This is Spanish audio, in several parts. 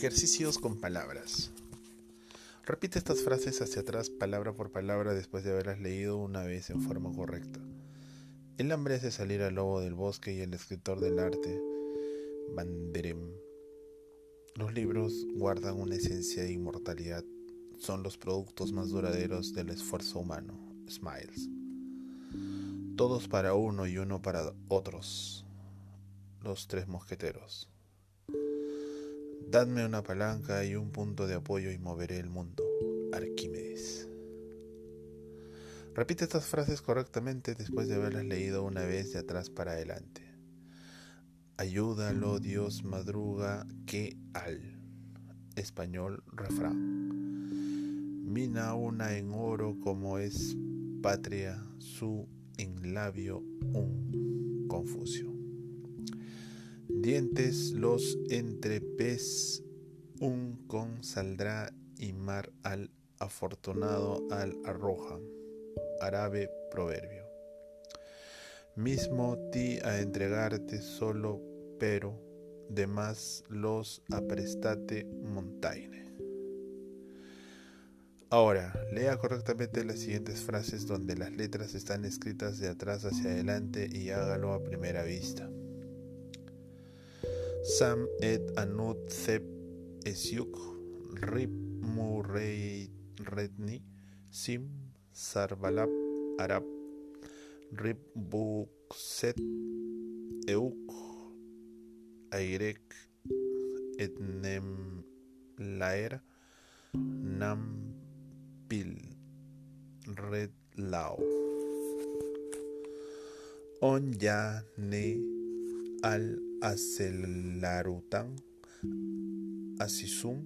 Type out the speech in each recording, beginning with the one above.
Ejercicios con palabras. Repite estas frases hacia atrás palabra por palabra después de haberlas leído una vez en forma correcta. El hambre hace salir al lobo del bosque y el escritor del arte, Banderem. Los libros guardan una esencia de inmortalidad, son los productos más duraderos del esfuerzo humano, Smiles. Todos para uno y uno para otros, los tres mosqueteros. Dadme una palanca y un punto de apoyo y moveré el mundo. Arquímedes. Repite estas frases correctamente después de haberlas leído una vez de atrás para adelante. Ayúdalo, Dios madruga, que al. Español, refrán. Mina una en oro como es patria, su en labio un Confucio. Dientes los entre pez un con saldrá y mar al afortunado al arroja. Árabe proverbio. Mismo ti a entregarte solo, pero demás los aprestate montaine. Ahora, lea correctamente las siguientes frases donde las letras están escritas de atrás hacia adelante y hágalo a primera vista. Sam et Anut Zep Esiuk Rip Murrey Redni Sim Sarbalab Arab Rip Bukset Euk Airek Etnem Laer Nam Pil Red Lao. On Ya Ne Al Acelarutan, Asisum,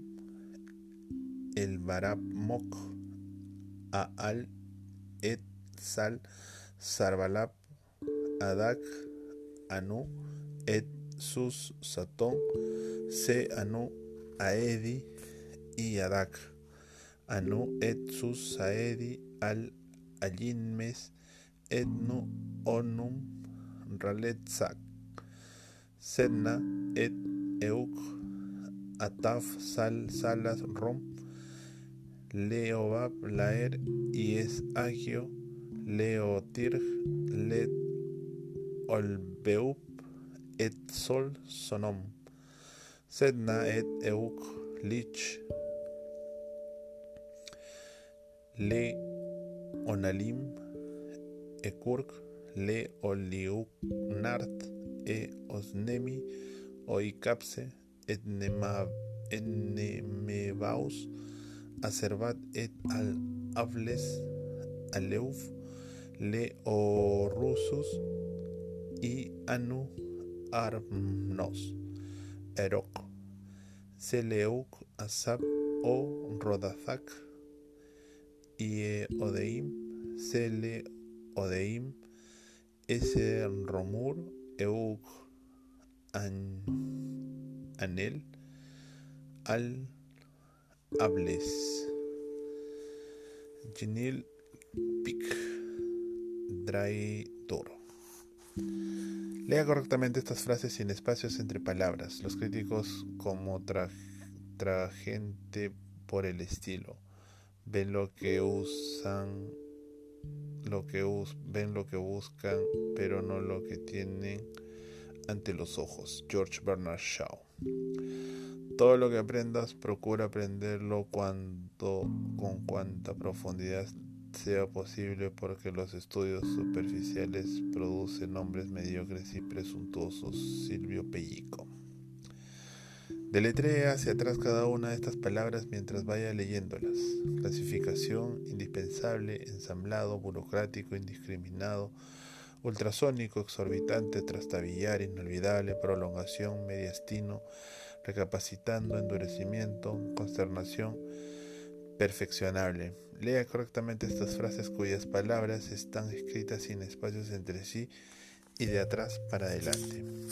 El Barabmok, Aal, Et Sal, Sarbalab, Adak, Anu, Et Sus Satón, Se Anu, Aedi y Adak, Anu, Et Sus Saedi, Al Ayinmes, Etnu, Onum, Raletzak. Sedna et Euk, Ataf, Sal, Salas, Rom, Leobab, Laer, es Agio, Leotirg, Let, Olbeup, et Sol, Sonom, Sedna et Euk, Lich, Le, Onalim, Ekurk, Le, Oliuk, Nart, e osnemi oikapse etnemebaus acerbat et al ables aleuf le orusus y anu armnos erok seleuk asap o rodazak y odeim sele odeim ese romur Eug Anel Al Ables Genil Pic Dry Toro. Lea correctamente estas frases sin espacios entre palabras. Los críticos como tra tragente por el estilo ven lo que usan lo que ven lo que buscan, pero no lo que tienen ante los ojos. George Bernard Shaw. Todo lo que aprendas, procura aprenderlo con cuanta profundidad sea posible, porque los estudios superficiales producen hombres mediocres y presuntuosos. Silvio Pellico. Deletrea hacia atrás cada una de estas palabras mientras vaya leyéndolas. Clasificación, indispensable, ensamblado, burocrático, indiscriminado, ultrasónico, exorbitante, trastabillar, inolvidable, prolongación, mediastino, recapacitando, endurecimiento, consternación, perfeccionable. Lea correctamente estas frases cuyas palabras están escritas sin espacios entre sí y de atrás para adelante.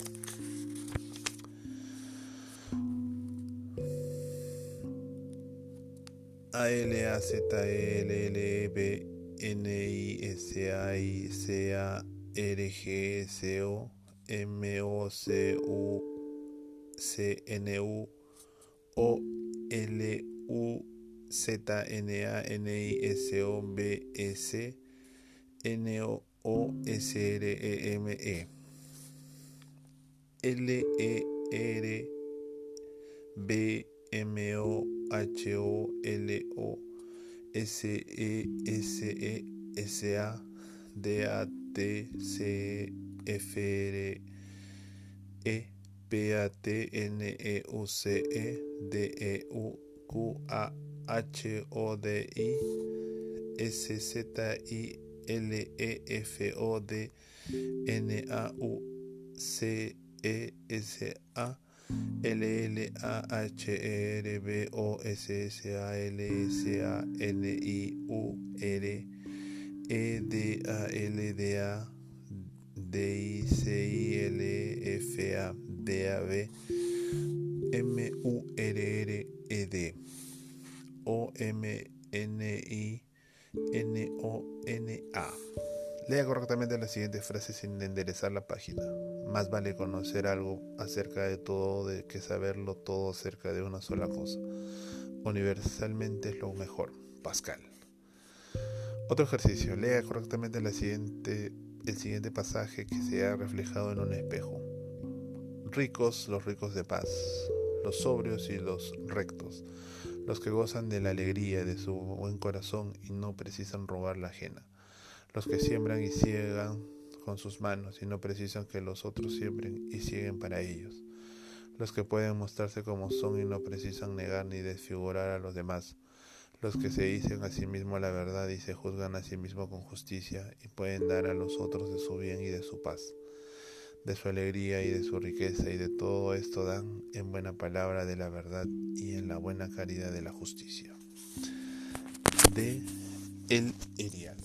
A L A Z e L L e B N I S A I C A R G S O M O C U C N U O L U Z N A N I S O B S N O O S R E M E L E R B M O H O L O S E S E S A D A T C F R E P A T N E U C E D E U Q A H O D I S Z I L E F O D N A U C E S A L L A H E R B O S S A L S A N I U R E D A L D A D I C I L F A D A B M U R R E D O M N I N O N A Lea correctamente la siguiente frase sin enderezar la página. Más vale conocer algo acerca de todo de que saberlo todo acerca de una sola cosa. Universalmente es lo mejor. Pascal. Otro ejercicio. Lea correctamente la siguiente, el siguiente pasaje que se ha reflejado en un espejo. Ricos los ricos de paz, los sobrios y los rectos, los que gozan de la alegría de su buen corazón y no precisan robar la ajena los que siembran y ciegan con sus manos y no precisan que los otros siembren y cieguen para ellos, los que pueden mostrarse como son y no precisan negar ni desfigurar a los demás, los que se dicen a sí mismos la verdad y se juzgan a sí mismos con justicia y pueden dar a los otros de su bien y de su paz, de su alegría y de su riqueza y de todo esto dan en buena palabra de la verdad y en la buena caridad de la justicia. De El Irial.